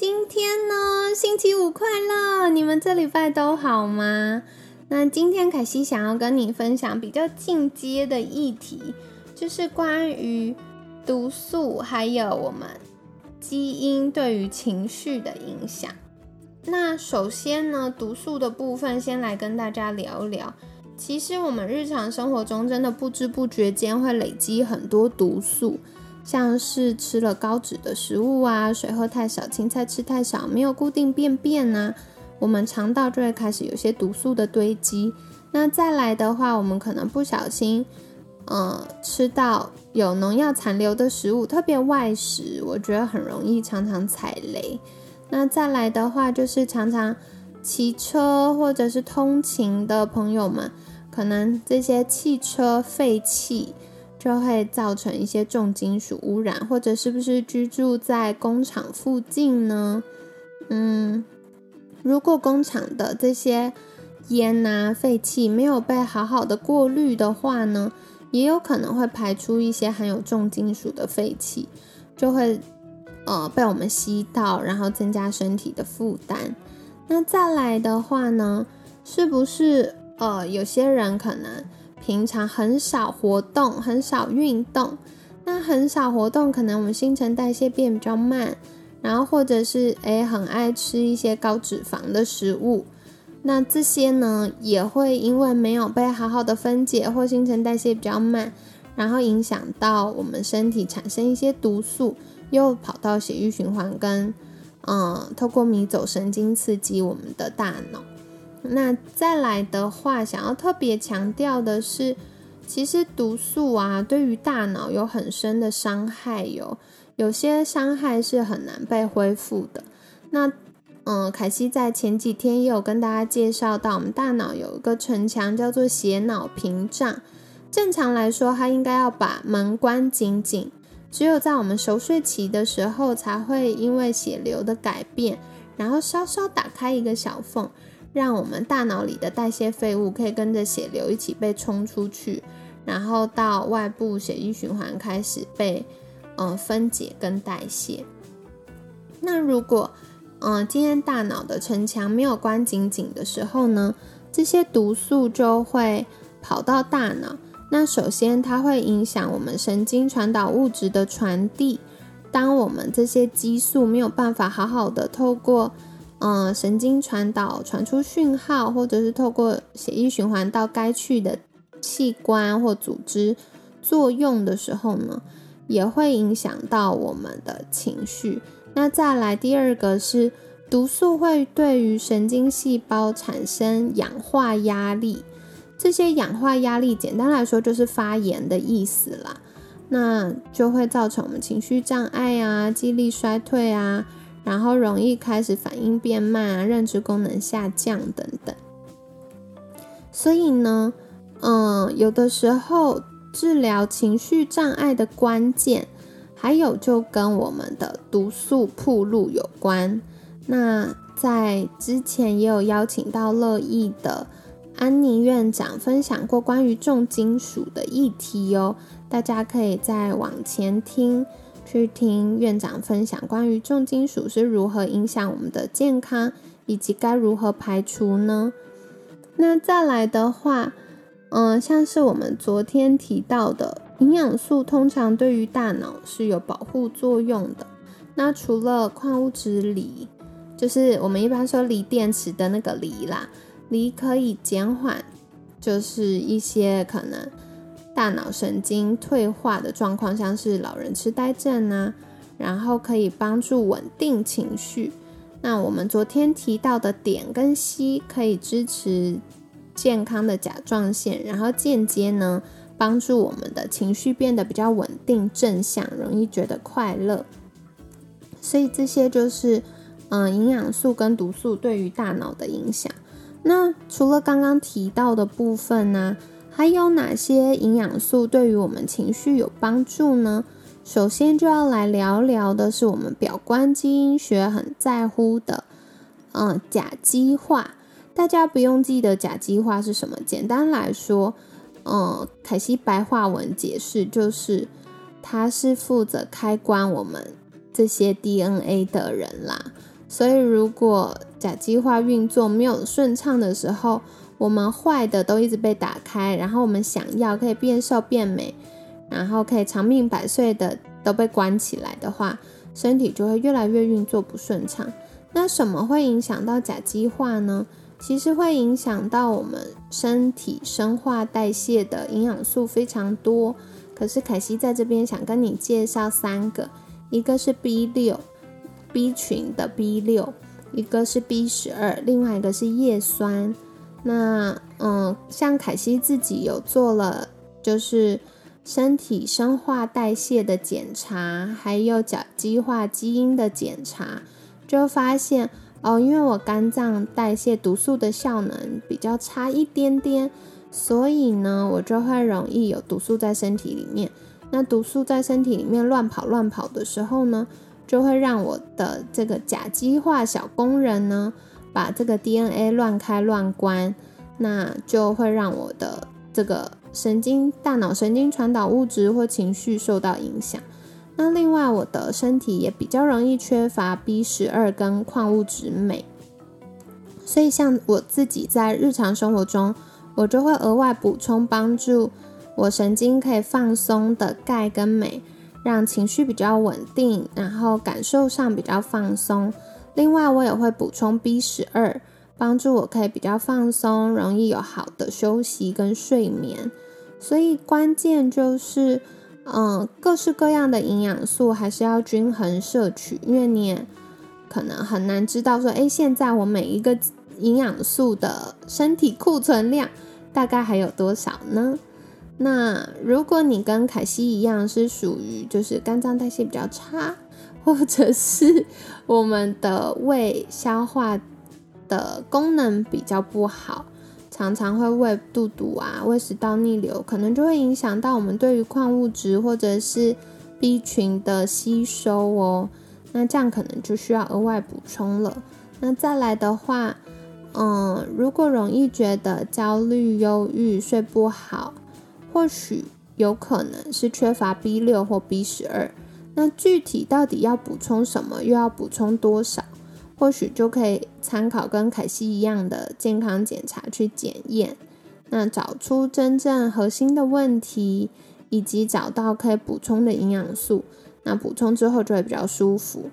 今天呢，星期五快乐！你们这礼拜都好吗？那今天凯西想要跟你分享比较进阶的议题，就是关于毒素还有我们基因对于情绪的影响。那首先呢，毒素的部分先来跟大家聊聊。其实我们日常生活中真的不知不觉间会累积很多毒素。像是吃了高脂的食物啊，水喝太少，青菜吃太少，没有固定便便呐，我们肠道就会开始有些毒素的堆积。那再来的话，我们可能不小心，呃，吃到有农药残留的食物，特别外食，我觉得很容易常常踩雷。那再来的话，就是常常骑车或者是通勤的朋友们，可能这些汽车废气。就会造成一些重金属污染，或者是不是居住在工厂附近呢？嗯，如果工厂的这些烟呐、废气没有被好好的过滤的话呢，也有可能会排出一些含有重金属的废气，就会呃被我们吸到，然后增加身体的负担。那再来的话呢，是不是呃有些人可能？平常很少活动，很少运动，那很少活动，可能我们新陈代谢变比较慢，然后或者是诶很爱吃一些高脂肪的食物，那这些呢也会因为没有被好好的分解或新陈代谢比较慢，然后影响到我们身体产生一些毒素，又跑到血液循环跟嗯透过迷走神经刺激我们的大脑。那再来的话，想要特别强调的是，其实毒素啊，对于大脑有很深的伤害哟。有些伤害是很难被恢复的。那，嗯，凯西在前几天也有跟大家介绍到，我们大脑有一个城墙叫做血脑屏障。正常来说，它应该要把门关紧紧，只有在我们熟睡期的时候，才会因为血流的改变，然后稍稍打开一个小缝。让我们大脑里的代谢废物可以跟着血流一起被冲出去，然后到外部血液循环开始被嗯分解跟代谢。那如果嗯今天大脑的城墙没有关紧紧的时候呢，这些毒素就会跑到大脑。那首先它会影响我们神经传导物质的传递。当我们这些激素没有办法好好的透过嗯，神经传导传出讯号，或者是透过血液循环到该去的器官或组织作用的时候呢，也会影响到我们的情绪。那再来第二个是毒素会对于神经细胞产生氧化压力，这些氧化压力简单来说就是发炎的意思啦，那就会造成我们情绪障碍啊，记忆力衰退啊。然后容易开始反应变慢啊，认知功能下降等等。所以呢，嗯，有的时候治疗情绪障碍的关键，还有就跟我们的毒素铺路有关。那在之前也有邀请到乐意的安妮院长分享过关于重金属的议题哦，大家可以再往前听。去听院长分享关于重金属是如何影响我们的健康，以及该如何排除呢？那再来的话，嗯，像是我们昨天提到的，营养素通常对于大脑是有保护作用的。那除了矿物质锂，就是我们一般说锂电池的那个锂啦，锂可以减缓，就是一些可能。大脑神经退化的状况，像是老人痴呆症啊，然后可以帮助稳定情绪。那我们昨天提到的碘跟硒可以支持健康的甲状腺，然后间接呢帮助我们的情绪变得比较稳定正向，容易觉得快乐。所以这些就是嗯营养素跟毒素对于大脑的影响。那除了刚刚提到的部分呢，还有哪些营养素对于我们情绪有帮助呢？首先就要来聊聊的是我们表观基因学很在乎的，嗯，甲基化。大家不用记得甲基化是什么，简单来说，嗯，凯西白话文解释就是，它是负责开关我们这些 DNA 的人啦。所以如果甲基化运作没有顺畅的时候，我们坏的都一直被打开，然后我们想要可以变瘦变美，然后可以长命百岁的都被关起来的话，身体就会越来越运作不顺畅。那什么会影响到甲基化呢？其实会影响到我们身体生化代谢的营养素非常多。可是凯西在这边想跟你介绍三个，一个是 B 六，B 群的 B 六，一个是 B 十二，另外一个是叶酸。那嗯，像凯西自己有做了，就是身体生化代谢的检查，还有甲基化基因的检查，就发现。哦，因为我肝脏代谢毒素的效能比较差一点点，所以呢，我就会容易有毒素在身体里面。那毒素在身体里面乱跑乱跑的时候呢，就会让我的这个甲基化小工人呢，把这个 DNA 乱开乱关，那就会让我的这个神经、大脑神经传导物质或情绪受到影响。那另外，我的身体也比较容易缺乏 B 十二跟矿物质镁，所以像我自己在日常生活中，我就会额外补充帮助我神经可以放松的钙跟镁，让情绪比较稳定，然后感受上比较放松。另外，我也会补充 B 十二，帮助我可以比较放松，容易有好的休息跟睡眠。所以关键就是。嗯，各式各样的营养素还是要均衡摄取，因为你也可能很难知道说，哎，现在我每一个营养素的身体库存量大概还有多少呢？那如果你跟凯西一样是属于就是肝脏代谢比较差，或者是我们的胃消化的功能比较不好。常常会胃肚肚啊，胃食道逆流，可能就会影响到我们对于矿物质或者是 B 群的吸收哦。那这样可能就需要额外补充了。那再来的话，嗯，如果容易觉得焦虑、忧郁、睡不好，或许有可能是缺乏 B 六或 B 十二。那具体到底要补充什么，又要补充多少？或许就可以参考跟凯西一样的健康检查去检验，那找出真正核心的问题，以及找到可以补充的营养素，那补充之后就会比较舒服。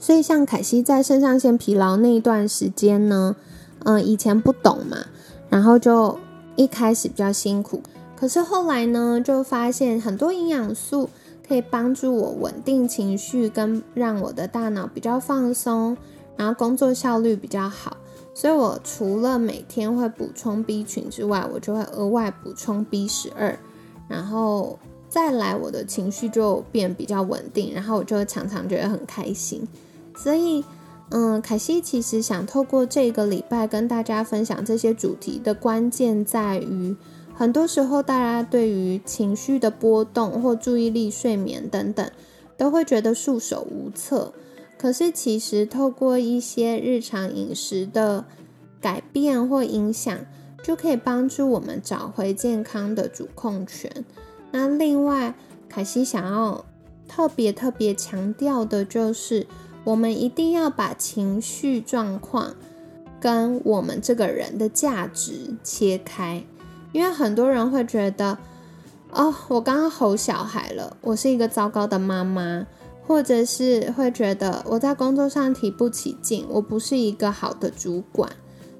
所以像凯西在肾上腺疲劳那一段时间呢，嗯，以前不懂嘛，然后就一开始比较辛苦，可是后来呢，就发现很多营养素。可以帮助我稳定情绪，跟让我的大脑比较放松，然后工作效率比较好。所以我除了每天会补充 B 群之外，我就会额外补充 B 十二，然后再来我的情绪就变比较稳定，然后我就常常觉得很开心。所以，嗯，凯西其实想透过这个礼拜跟大家分享这些主题的关键在于。很多时候，大家对于情绪的波动或注意力、睡眠等等，都会觉得束手无策。可是，其实透过一些日常饮食的改变或影响，就可以帮助我们找回健康的主控权。那另外，凯西想要特别特别强调的就是，我们一定要把情绪状况跟我们这个人的价值切开。因为很多人会觉得，哦，我刚刚吼小孩了，我是一个糟糕的妈妈，或者是会觉得我在工作上提不起劲，我不是一个好的主管，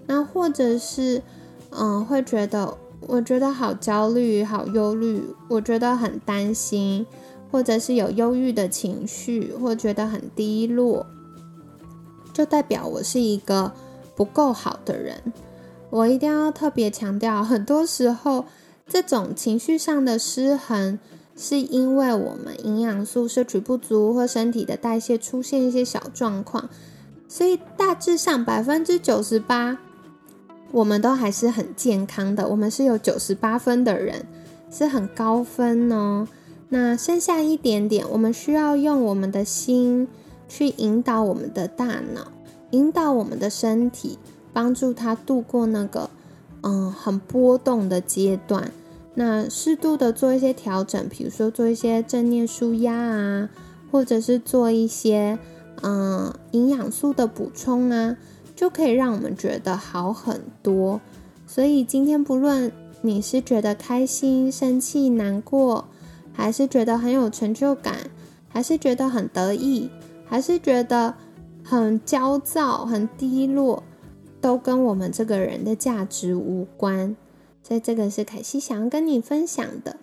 那或者是，嗯，会觉得我觉得好焦虑、好忧虑，我觉得很担心，或者是有忧郁的情绪，或觉得很低落，就代表我是一个不够好的人。我一定要特别强调，很多时候这种情绪上的失衡，是因为我们营养素摄取不足，或身体的代谢出现一些小状况。所以大致上百分之九十八我们都还是很健康的，我们是有九十八分的人，是很高分哦。那剩下一点点，我们需要用我们的心去引导我们的大脑，引导我们的身体，帮助他度过那个嗯很波动的阶段。那适度的做一些调整，比如说做一些正念舒压啊，或者是做一些嗯营养素的补充啊，就可以让我们觉得好很多。所以今天不论你是觉得开心、生气、难过，还是觉得很有成就感，还是觉得很得意，还是觉得很焦躁、很低落，都跟我们这个人的价值无关。所以这个是凯西想要跟你分享的。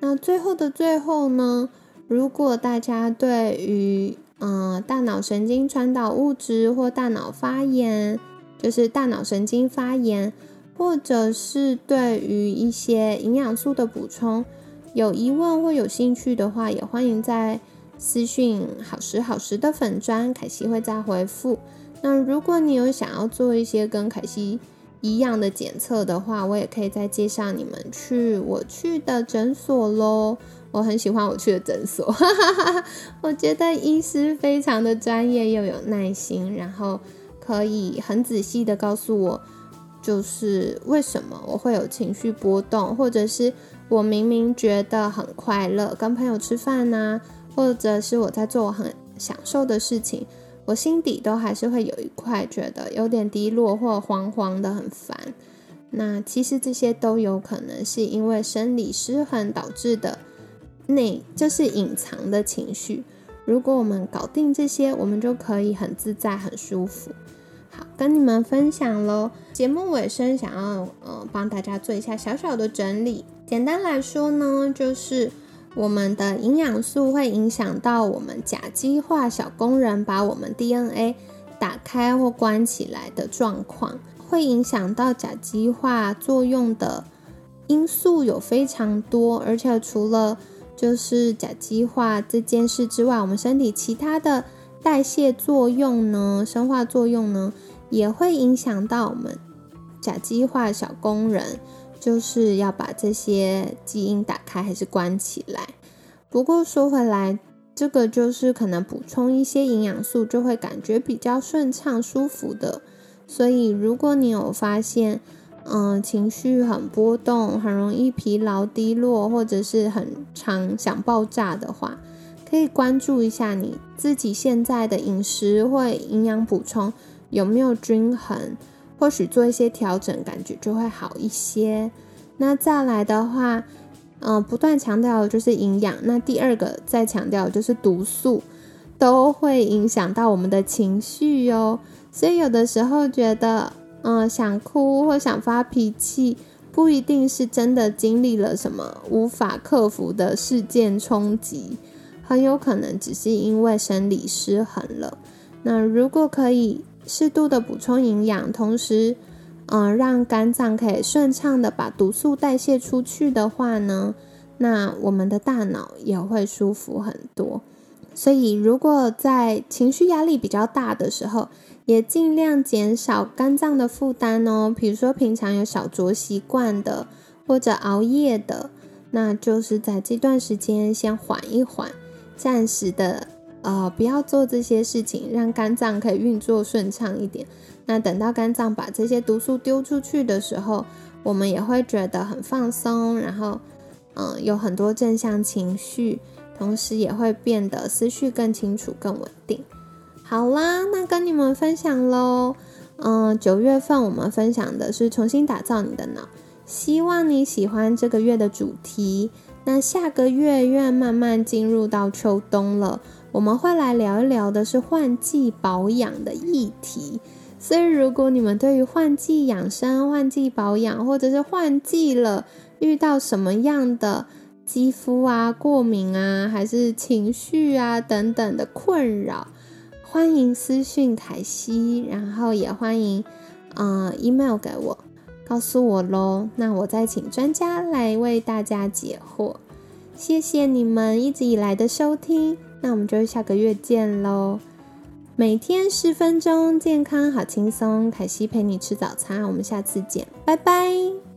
那最后的最后呢，如果大家对于嗯大脑神经传导物质或大脑发炎，就是大脑神经发炎，或者是对于一些营养素的补充有疑问或有兴趣的话，也欢迎在私讯好时好时的粉砖，凯西会再回复。那如果你有想要做一些跟凯西。一样的检测的话，我也可以再介绍你们去我去的诊所喽。我很喜欢我去的诊所，我觉得医师非常的专业又有耐心，然后可以很仔细的告诉我，就是为什么我会有情绪波动，或者是我明明觉得很快乐，跟朋友吃饭呐，或者是我在做我很享受的事情。我心底都还是会有一块觉得有点低落或黄黄的，很烦。那其实这些都有可能是因为生理失衡导致的，内就是隐藏的情绪。如果我们搞定这些，我们就可以很自在、很舒服。好，跟你们分享喽。节目尾声，想要呃帮大家做一下小小的整理。简单来说呢，就是。我们的营养素会影响到我们甲基化小工人把我们 DNA 打开或关起来的状况，会影响到甲基化作用的因素有非常多，而且除了就是甲基化这件事之外，我们身体其他的代谢作用呢、生化作用呢，也会影响到我们甲基化小工人。就是要把这些基因打开还是关起来？不过说回来，这个就是可能补充一些营养素就会感觉比较顺畅、舒服的。所以如果你有发现，嗯，情绪很波动，很容易疲劳、低落，或者是很常想爆炸的话，可以关注一下你自己现在的饮食或营养补充有没有均衡。或许做一些调整，感觉就会好一些。那再来的话，嗯，不断强调的就是营养。那第二个再强调就是毒素，都会影响到我们的情绪哟。所以有的时候觉得，嗯，想哭或想发脾气，不一定是真的经历了什么无法克服的事件冲击，很有可能只是因为生理失衡了。那如果可以。适度的补充营养，同时，嗯，让肝脏可以顺畅的把毒素代谢出去的话呢，那我们的大脑也会舒服很多。所以，如果在情绪压力比较大的时候，也尽量减少肝脏的负担哦。比如说，平常有小酌习惯的，或者熬夜的，那就是在这段时间先缓一缓，暂时的。呃，不要做这些事情，让肝脏可以运作顺畅一点。那等到肝脏把这些毒素丢出去的时候，我们也会觉得很放松，然后，嗯，有很多正向情绪，同时也会变得思绪更清楚、更稳定。好啦，那跟你们分享喽。嗯，九月份我们分享的是重新打造你的脑，希望你喜欢这个月的主题。那下个月月慢慢进入到秋冬了。我们会来聊一聊的是换季保养的议题，所以如果你们对于换季养生、换季保养，或者是换季了遇到什么样的肌肤啊、过敏啊，还是情绪啊等等的困扰，欢迎私讯凯西，然后也欢迎嗯 email 给我，告诉我喽。那我再请专家来为大家解惑。谢谢你们一直以来的收听。那我们就下个月见喽，每天十分钟，健康好轻松。凯西陪你吃早餐，我们下次见，拜拜。